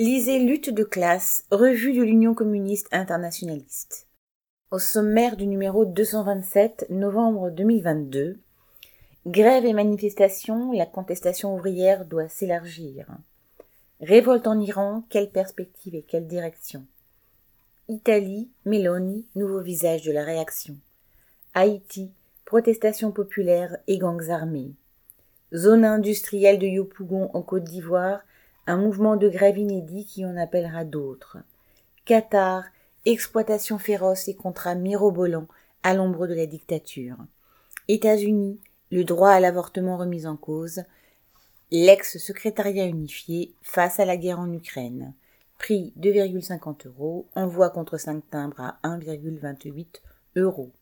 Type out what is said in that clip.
Lisez Lutte de classe, revue de l'Union communiste internationaliste. Au sommaire du numéro 227, novembre 2022, Grève et manifestation, la contestation ouvrière doit s'élargir. Révolte en Iran, quelle perspective et quelle direction? Italie, Meloni, nouveau visage de la réaction. Haïti, protestation populaire et gangs armés. Zone industrielle de Yopougon en Côte d'Ivoire, un mouvement de grève inédit qui en appellera d'autres. Qatar, exploitation féroce et contrats mirobolants à l'ombre de la dictature. États-Unis, le droit à l'avortement remis en cause. L'ex-secrétariat unifié face à la guerre en Ukraine. Prix 2,50 euros, envoi contre 5 timbres à 1,28 euros.